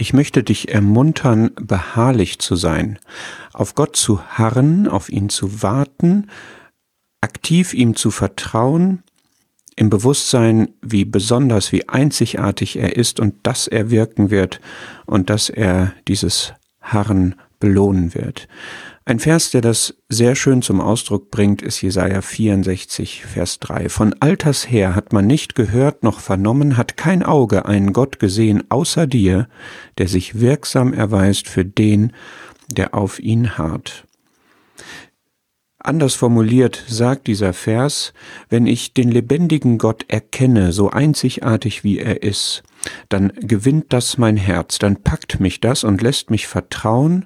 Ich möchte dich ermuntern, beharrlich zu sein, auf Gott zu harren, auf ihn zu warten, aktiv ihm zu vertrauen, im Bewusstsein, wie besonders, wie einzigartig er ist und dass er wirken wird und dass er dieses Harren belohnen wird. Ein Vers, der das sehr schön zum Ausdruck bringt, ist Jesaja 64, Vers 3. Von alters her hat man nicht gehört noch vernommen, hat kein Auge einen Gott gesehen außer dir, der sich wirksam erweist für den, der auf ihn harrt. Anders formuliert sagt dieser Vers, wenn ich den lebendigen Gott erkenne, so einzigartig wie er ist, dann gewinnt das mein Herz, dann packt mich das und lässt mich vertrauen,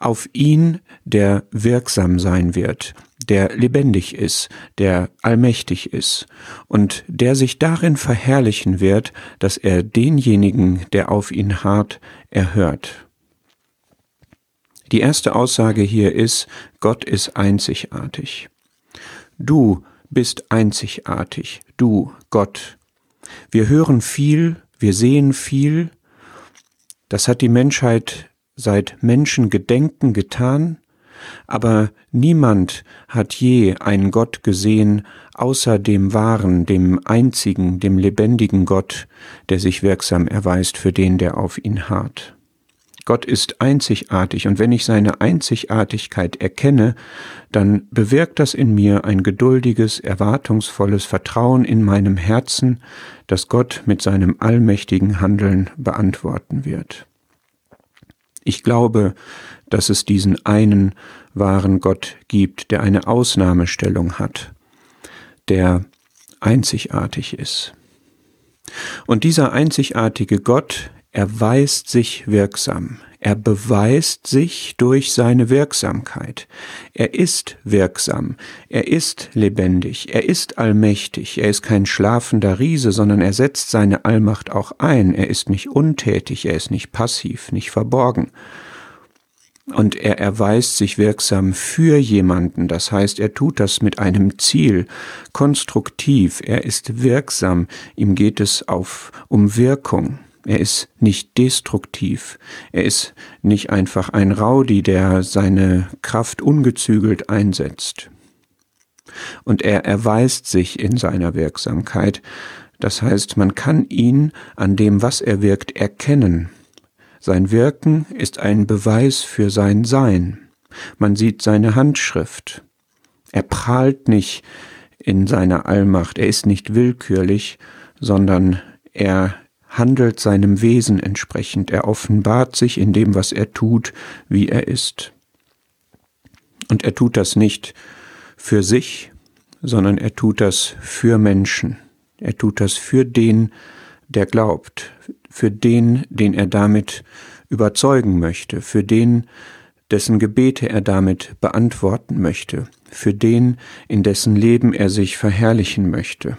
auf ihn, der wirksam sein wird, der lebendig ist, der allmächtig ist und der sich darin verherrlichen wird, dass er denjenigen, der auf ihn harrt, erhört. Die erste Aussage hier ist, Gott ist einzigartig. Du bist einzigartig, du, Gott. Wir hören viel, wir sehen viel, das hat die Menschheit seit Menschengedenken getan, aber niemand hat je einen Gott gesehen, außer dem wahren, dem einzigen, dem lebendigen Gott, der sich wirksam erweist für den, der auf ihn harrt. Gott ist einzigartig, und wenn ich seine Einzigartigkeit erkenne, dann bewirkt das in mir ein geduldiges, erwartungsvolles Vertrauen in meinem Herzen, das Gott mit seinem allmächtigen Handeln beantworten wird. Ich glaube, dass es diesen einen wahren Gott gibt, der eine Ausnahmestellung hat, der einzigartig ist. Und dieser einzigartige Gott erweist sich wirksam. Er beweist sich durch seine Wirksamkeit. Er ist wirksam, er ist lebendig, er ist allmächtig, er ist kein schlafender Riese, sondern er setzt seine Allmacht auch ein. Er ist nicht untätig, er ist nicht passiv, nicht verborgen. Und er erweist sich wirksam für jemanden, das heißt, er tut das mit einem Ziel, konstruktiv, er ist wirksam, ihm geht es auf um Wirkung. Er ist nicht destruktiv. Er ist nicht einfach ein Rowdy, der seine Kraft ungezügelt einsetzt. Und er erweist sich in seiner Wirksamkeit. Das heißt, man kann ihn an dem, was er wirkt, erkennen. Sein Wirken ist ein Beweis für sein Sein. Man sieht seine Handschrift. Er prahlt nicht in seiner Allmacht, er ist nicht willkürlich, sondern er handelt seinem Wesen entsprechend, er offenbart sich in dem, was er tut, wie er ist. Und er tut das nicht für sich, sondern er tut das für Menschen. Er tut das für den, der glaubt, für den, den er damit überzeugen möchte, für den, dessen Gebete er damit beantworten möchte, für den, in dessen Leben er sich verherrlichen möchte.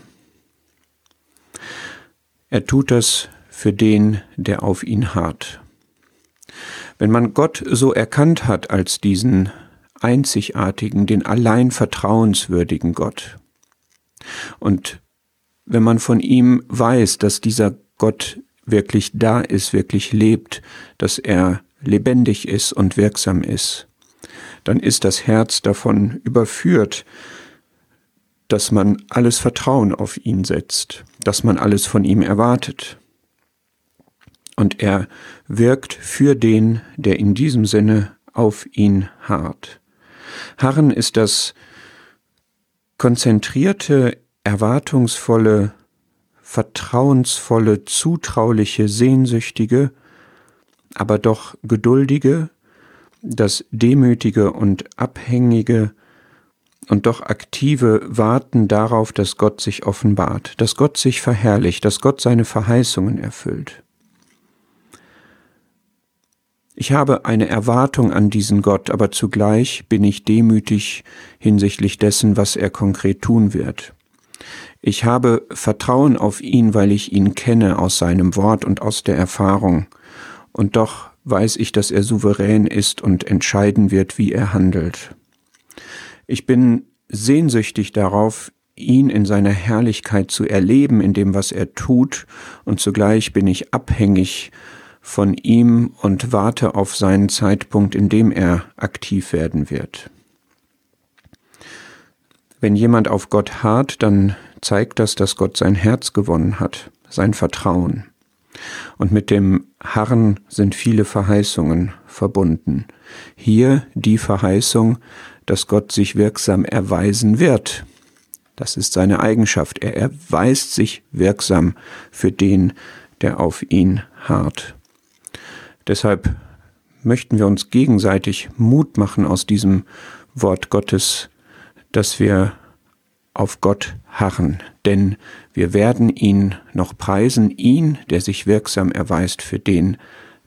Er tut das für den, der auf ihn harrt. Wenn man Gott so erkannt hat als diesen einzigartigen, den allein vertrauenswürdigen Gott, und wenn man von ihm weiß, dass dieser Gott wirklich da ist, wirklich lebt, dass er lebendig ist und wirksam ist, dann ist das Herz davon überführt, dass man alles Vertrauen auf ihn setzt, dass man alles von ihm erwartet. Und er wirkt für den, der in diesem Sinne auf ihn harrt. Harren ist das konzentrierte, erwartungsvolle, vertrauensvolle, zutrauliche, sehnsüchtige, aber doch geduldige, das demütige und abhängige, und doch aktive Warten darauf, dass Gott sich offenbart, dass Gott sich verherrlicht, dass Gott seine Verheißungen erfüllt. Ich habe eine Erwartung an diesen Gott, aber zugleich bin ich demütig hinsichtlich dessen, was er konkret tun wird. Ich habe Vertrauen auf ihn, weil ich ihn kenne aus seinem Wort und aus der Erfahrung, und doch weiß ich, dass er souverän ist und entscheiden wird, wie er handelt. Ich bin sehnsüchtig darauf, ihn in seiner Herrlichkeit zu erleben, in dem, was er tut, und zugleich bin ich abhängig von ihm und warte auf seinen Zeitpunkt, in dem er aktiv werden wird. Wenn jemand auf Gott harrt, dann zeigt das, dass Gott sein Herz gewonnen hat, sein Vertrauen. Und mit dem Harren sind viele Verheißungen verbunden. Hier die Verheißung, dass Gott sich wirksam erweisen wird. Das ist seine Eigenschaft. Er erweist sich wirksam für den, der auf ihn harrt. Deshalb möchten wir uns gegenseitig Mut machen aus diesem Wort Gottes, dass wir auf Gott harren, denn wir werden ihn noch preisen, ihn, der sich wirksam erweist für den,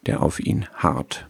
der auf ihn harrt.